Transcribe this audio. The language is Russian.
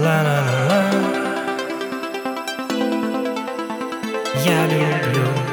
Ла-ла-ла-ла. Я люблю.